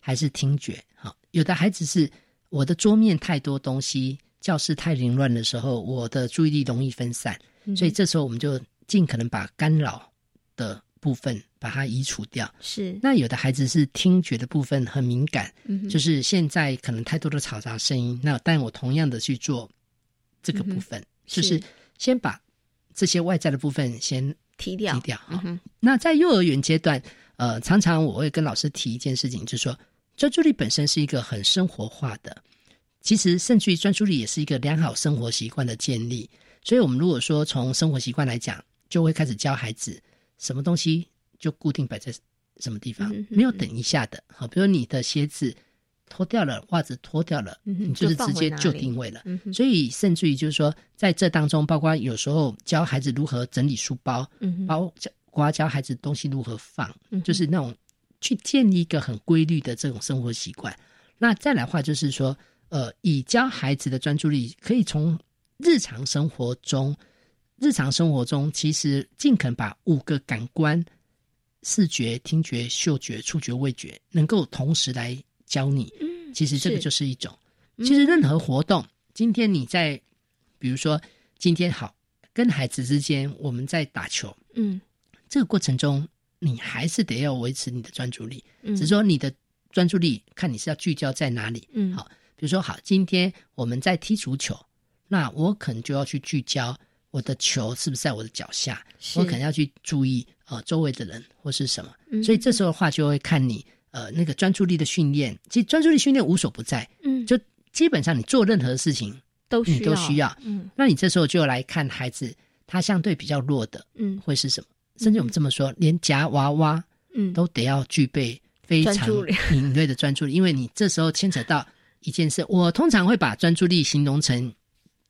K: 还是听觉？好，有的孩子是我的桌面太多东西。教室太凌乱的时候，我的注意力容易分散，所以这时候我们就尽可能把干扰的部分把它移除掉。
A: 是，
K: 那有的孩子是听觉的部分很敏感，就是现在可能太多的嘈杂声音，那但我同样的去做这个部分，就是先把这些外在的部分先
A: 提掉。
K: 提掉。那在幼儿园阶段，呃，常常我会跟老师提一件事情，就是说专注力本身是一个很生活化的。其实，甚至于专注力也是一个良好生活习惯的建立。所以，我们如果说从生活习惯来讲，就会开始教孩子什么东西就固定摆在什么地方，没有等一下的。好，比如你的鞋子脱掉了，袜子脱掉了，你就是直接就定位了。所以，甚至于就是说，在这当中，包括有时候教孩子如何整理书包，包括教孩子东西如何放，就是那种去建立一个很规律的这种生活习惯。那再来话就是说。呃，以教孩子的专注力，可以从日常生活中，日常生活中，其实尽可能把五个感官——视觉、听觉、嗅觉、触觉、味觉，能够同时来教你。嗯，其实这个就是一种。其实任何活动，今天你在，比如说今天好，跟孩子之间我们在打球，嗯，这个过程中，你还是得要维持你的专注力。嗯，只是说你的专注力，看你是要聚焦在哪里。嗯，好。比如说，好，今天我们在踢足球，那我可能就要去聚焦我的球是不是在我的脚下，我可能要去注意呃周围的人或是什么，所以这时候的话就会看你呃那个专注力的训练，其实专注力训练无所不在，
A: 嗯，
K: 就基本上你做任何事情
A: 都需
K: 你都需要，
A: 嗯，
K: 那你这时候就来看孩子他相对比较弱的，
A: 嗯，
K: 会是什么？甚至我们这么说，连夹娃娃，
A: 嗯，
K: 都得要具备非常敏锐的专注力，因为你这时候牵扯到一件事。我通常会把专注力形容成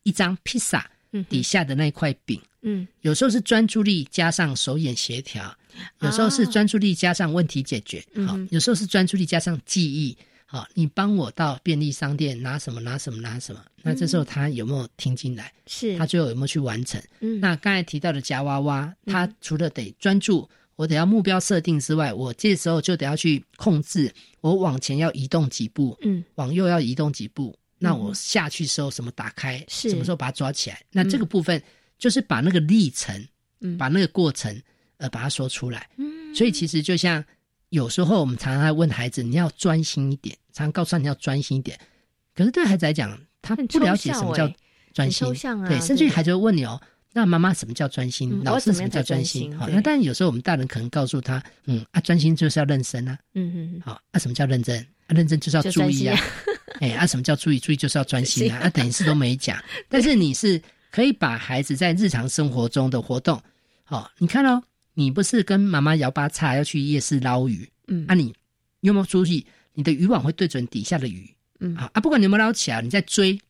K: 一张披萨底下的那块饼，
A: 嗯，
K: 有时候是专注力加上手眼协调，有时候是专注力加上问题解决，好，有时候是专注力加上记忆。好，你帮我到便利商店拿什么拿什么拿什么，那这时候他有没有听进来？
A: 是，
K: 他最后有没有去完成？
A: 嗯，
K: 那刚才提到的夹娃娃，他除了得专注，我得要目标设定之外，我这时候就得要去控制我往前要移动几步，
A: 嗯，
K: 往右要移动几步，那我下去时候什么打开，
A: 是
K: 什么时候把它抓起来？那这个部分就是把那个历程，
A: 嗯，
K: 把那个过程，呃，把它说出来。
A: 嗯，
K: 所以其实就像有时候我们常常在问孩子，你要专心一点。常常告诉他你要专心一点，可是对孩子来讲，他不了解什么叫专心，
A: 啊、
K: 对，甚至于孩子会问你哦，那妈妈什么叫专心？
A: 嗯、
K: 老师什么叫专心？好，那但是有时候我们大人可能告诉他，嗯啊，专心就是要认真啊，
A: 嗯嗯，
K: 好，啊，什么叫认真？啊，认真就是要注意啊，哎，啊，什么叫注意？注意就是要专心啊，啊，等于是都没讲，但是你是可以把孩子在日常生活中的活动，好，你看哦，你不是跟妈妈摇八叉要去夜市捞鱼，
A: 嗯，
K: 啊，你有没有注意？你的渔网会对准底下的鱼，
A: 嗯
K: 啊啊，不管你有没有捞起来，你在追，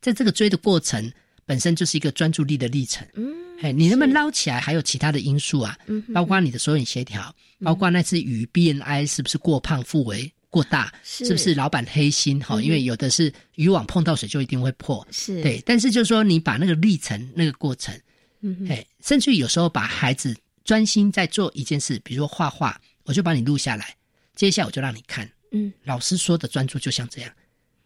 K: 在这个追的过程本身就是一个专注力的历程，
A: 嗯，
K: 哎，你能不能捞起来，还有其他的因素啊，
A: 嗯，
K: 包括你的手眼协调，包括那只鱼 BNI 是不是过胖、腹围过大，是。不是老板黑心？哈，因为有的是渔网碰到水就一定会破，
A: 是。
K: 对，但是就是说你把那个历程、那个过程，
A: 嗯，
K: 哎，甚至有时候把孩子专心在做一件事，比如说画画，我就把你录下来。接下来我就让你看，
A: 嗯，
K: 老师说的专注就像这样，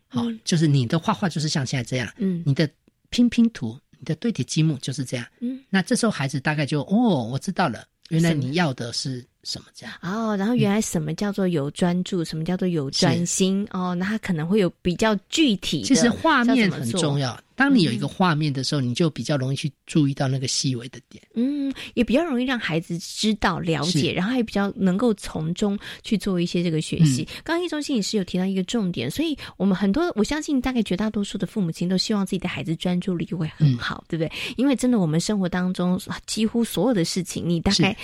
K: 好、嗯，就是你的画画就是像现在这样，
A: 嗯，
K: 你的拼拼图、你的对叠积木就是这样，
A: 嗯，
K: 那这时候孩子大概就哦，我知道了，原来你要的是什么这样。
A: 哦，然后原来什么叫做有专注，什么叫做有专心哦，那他可能会有比较具体，
K: 其实画面很重要。当你有一个画面的时候，你就比较容易去注意到那个细微的点，
A: 嗯，也比较容易让孩子知道、了解，然后也比较能够从中去做一些这个学习。嗯、刚刚易中心也是有提到一个重点，所以我们很多，我相信大概绝大多数的父母亲都希望自己的孩子专注力会很好，嗯、对不对？因为真的，我们生活当中几乎所有的事情，你大概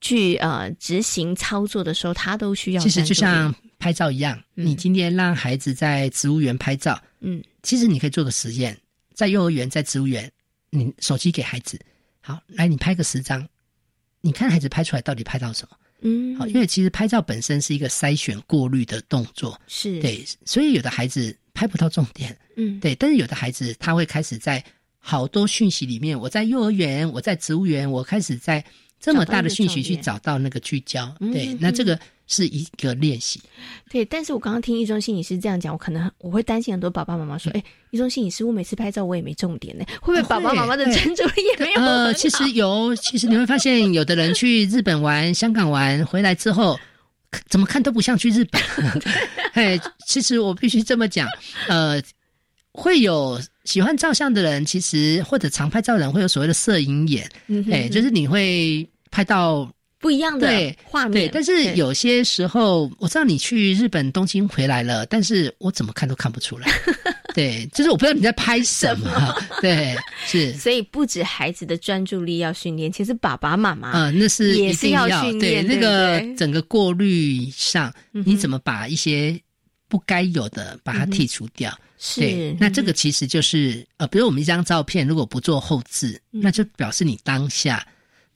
A: 去呃执行操作的时候，他都需要。
K: 其实就像拍照一样，
A: 嗯、
K: 你今天让孩子在植物园拍照，
A: 嗯，
K: 其实你可以做个实验。在幼儿园，在植物园，你手机给孩子，好，来你拍个十张，你看孩子拍出来到底拍到什么？
A: 嗯，
K: 好，因为其实拍照本身是一个筛选、过滤的动作，
A: 是
K: 对，所以有的孩子拍不到重点，
A: 嗯，
K: 对，但是有的孩子他会开始在好多讯息里面，我在幼儿园，我在植物园，我开始在这么大的讯息去找到那个聚焦，对，
A: 嗯、
K: 那这个。是一个练习，
A: 对。但是我刚刚听一中心理师这样讲，我可能我会担心很多爸爸妈妈说：“哎、嗯，一中心理师，我每次拍照我也没重点呢，会不会爸爸妈妈的专注力也 没有
K: 呃，其实有，其实你会发现，有的人去日本玩、香港玩回来之后，怎么看都不像去日本。哎，其实我必须这么讲，呃，会有喜欢照相的人，其实或者常拍照的人会有所谓的摄影眼，
A: 嗯、
K: 哎，就是你会拍到。
A: 不一样的画面，
K: 对，但是有些时候我知道你去日本东京回来了，但是我怎么看都看不出来。对，就是我不知道你在拍什么。对，是。
A: 所以不止孩子的专注力要训练，其实爸爸妈妈
K: 啊，那是
A: 也是要
K: 训
A: 练。
K: 对，那个整个过滤上，你怎么把一些不该有的把它剔除掉？对，那这个其实就是呃，比如我们一张照片如果不做后置，那就表示你当下。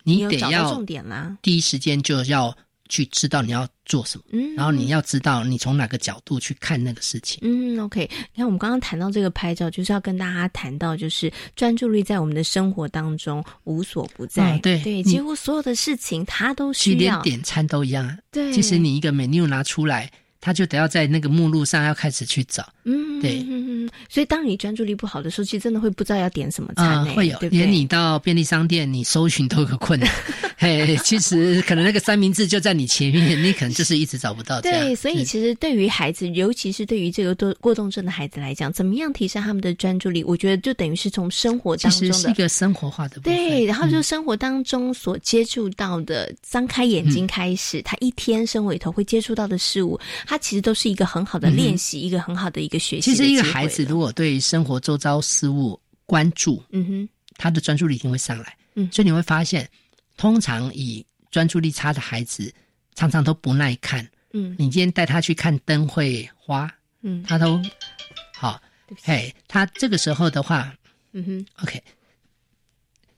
K: 你得要
A: 重点啦，
K: 第一时间就要去知道你要做什么，
A: 嗯，
K: 然后你要知道你从哪个角度去看那个事情，
A: 嗯，OK。你看我们刚刚谈到这个拍照，就是要跟大家谈到，就是专注力在我们的生活当中无所不在，
K: 嗯、对
A: 对，几乎所有的事情它都需
K: 要，连点餐都一样，
A: 对。
K: 其实你一个 menu 拿出来。他就得要在那个目录上要开始去找，
A: 嗯，
K: 对，
A: 嗯嗯，所以当你专注力不好的时候，其实真的会不知道要点什么餐、
K: 啊、
A: 欸，
K: 会有，
A: 对？
K: 连你到便利商店，你搜寻都有个困难，嘿，其实可能那个三明治就在你前面，你可能就是一直找不到。
A: 对，所以其实对于孩子，尤其是对于这个多过动症的孩子来讲，怎么样提升他们的专注力？我觉得就等于是从生活当中的
K: 是一个生活化的
A: 对，然后就生活当中所接触到的，张开眼睛开始，他一天生活里头会接触到的事物，他其实都是一个很好的练习，一个很好的一个学习。
K: 其实一个孩子如果对生活周遭事物关注，
A: 嗯哼，
K: 他的专注力一定会上来。嗯，所以你会发现。通常以专注力差的孩子，常常都不耐看。
A: 嗯，
K: 你今天带他去看灯会花，
A: 嗯，
K: 他都好。嘿，他这个时候的话，
A: 嗯哼
K: ，OK，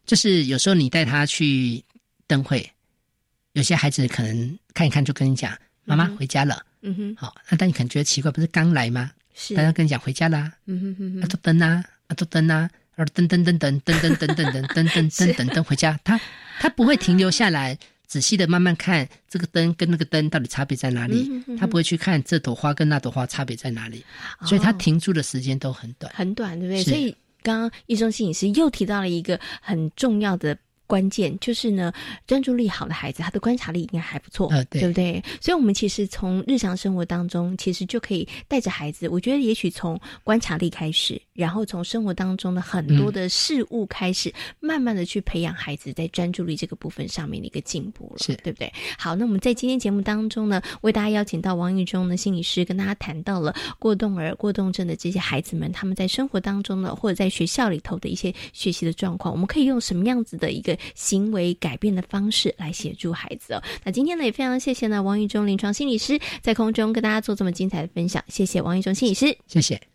K: 就是有时候你带他去灯会，有些孩子可能看一看就跟你讲：“妈妈回家了。”
A: 嗯哼，
K: 好，那但你可能觉得奇怪，不是刚来吗？
A: 是，
K: 大家跟你讲回家啦。
A: 嗯哼哼哼，
K: 啊，都灯啊，啊，都灯啊。而噔噔噔噔噔噔噔噔噔噔噔噔噔噔回家，他他不会停留下来，仔细的慢慢看这个灯跟那个灯到底差别在哪里。他不会去看这朵花跟那朵花差别在哪里，所以他停住的时间都很短，
A: 很短，对不对？所以刚刚易中心影师又提到了一个很重要的。关键就是呢，专注力好的孩子，他的观察力应该还不错，对不对？所以，我们其实从日常生活当中，其实就可以带着孩子。我觉得，也许从观察力开始，然后从生活当中的很多的事物开始，慢慢的去培养孩子在专注力这个部分上面的一个进步了，
K: 是
A: 对不对？好，那我们在今天节目当中呢，为大家邀请到王玉忠的心理师，跟大家谈到了过动儿、过动症的这些孩子们，他们在生活当中呢，或者在学校里头的一些学习的状况，我们可以用什么样子的一个。行为改变的方式来协助孩子哦。那今天呢，也非常谢谢呢王玉忠临床心理师在空中跟大家做这么精彩的分享，谢谢王玉忠心理师，
K: 谢谢。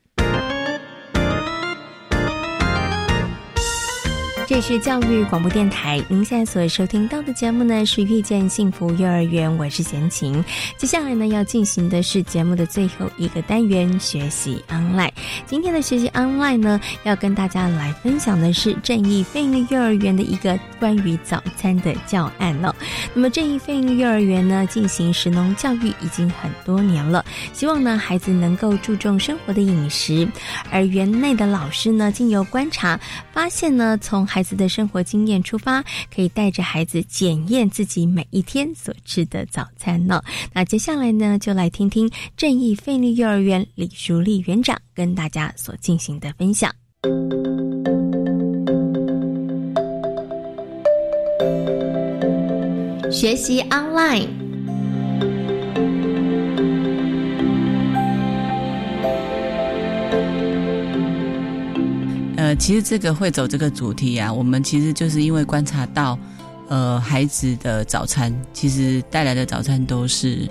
A: 这是教育广播电台，您现在所收听到的节目呢是遇见幸福幼儿园，我是贤琴。接下来呢要进行的是节目的最后一个单元——学习 online。今天的学习 online 呢，要跟大家来分享的是正义飞鹰幼儿园的一个关于早餐的教案了。那么正义飞鹰幼儿园呢，进行食农教育已经很多年了，希望呢孩子能够注重生活的饮食，而园内的老师呢，经由观察发现呢，从孩孩子的生活经验出发，可以带着孩子检验自己每一天所吃的早餐呢。那接下来呢，就来听听正义费力幼儿园李淑丽园长跟大家所进行的分享。学习 online。
L: 呃，其实这个会走这个主题啊，我们其实就是因为观察到，呃，孩子的早餐其实带来的早餐都是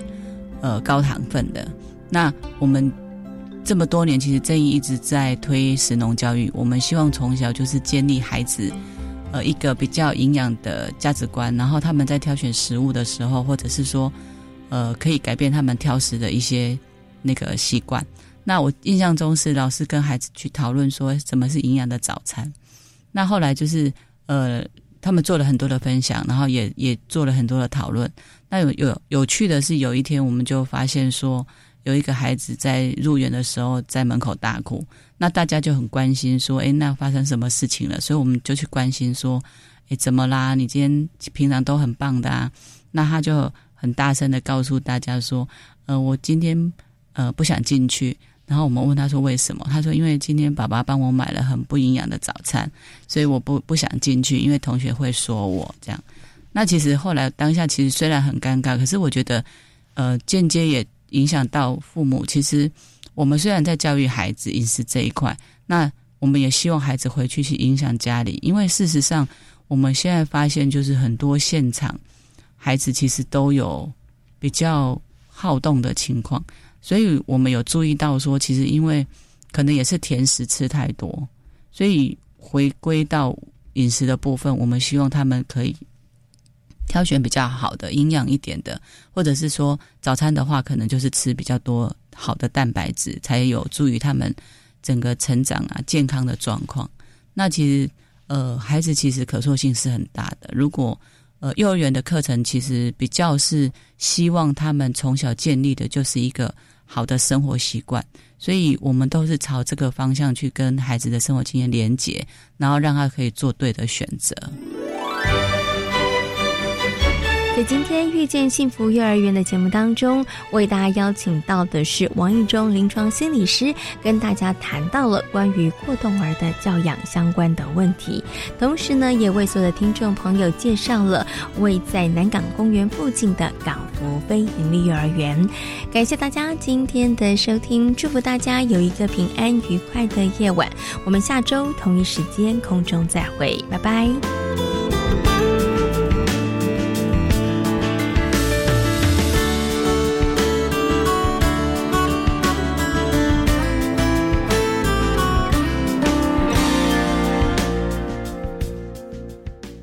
L: 呃高糖分的。那我们这么多年，其实正义一直在推食农教育，我们希望从小就是建立孩子呃一个比较营养的价值观，然后他们在挑选食物的时候，或者是说呃可以改变他们挑食的一些那个习惯。那我印象中是老师跟孩子去讨论说什么是营养的早餐。那后来就是呃，他们做了很多的分享，然后也也做了很多的讨论。那有有有趣的是，有一天我们就发现说，有一个孩子在入园的时候在门口大哭。那大家就很关心说，哎，那发生什么事情了？所以我们就去关心说，哎，怎么啦？你今天平常都很棒的啊。那他就很大声的告诉大家说，呃，我今天呃不想进去。然后我们问他说为什么？他说因为今天爸爸帮我买了很不营养的早餐，所以我不不想进去，因为同学会说我这样。那其实后来当下其实虽然很尴尬，可是我觉得，呃，间接也影响到父母。其实我们虽然在教育孩子饮食这一块，那我们也希望孩子回去去影响家里，因为事实上我们现在发现就是很多现场孩子其实都有比较好动的情况。所以我们有注意到说，其实因为可能也是甜食吃太多，所以回归到饮食的部分，我们希望他们可以挑选比较好的、营养一点的，或者是说早餐的话，可能就是吃比较多好的蛋白质，才有助于他们整个成长啊、健康的状况。那其实呃，孩子其实可塑性是很大的。如果呃幼儿园的课程其实比较是希望他们从小建立的就是一个。好的生活习惯，所以我们都是朝这个方向去跟孩子的生活经验连结，然后让他可以做对的选择。
A: 在今天遇见幸福幼儿园的节目当中，为大家邀请到的是王义忠临床心理师，跟大家谈到了关于过动儿的教养相关的问题，同时呢，也为所有的听众朋友介绍了位在南港公园附近的港福非营利幼儿园。感谢大家今天的收听，祝福大家有一个平安愉快的夜晚。我们下周同一时间空中再会，拜拜。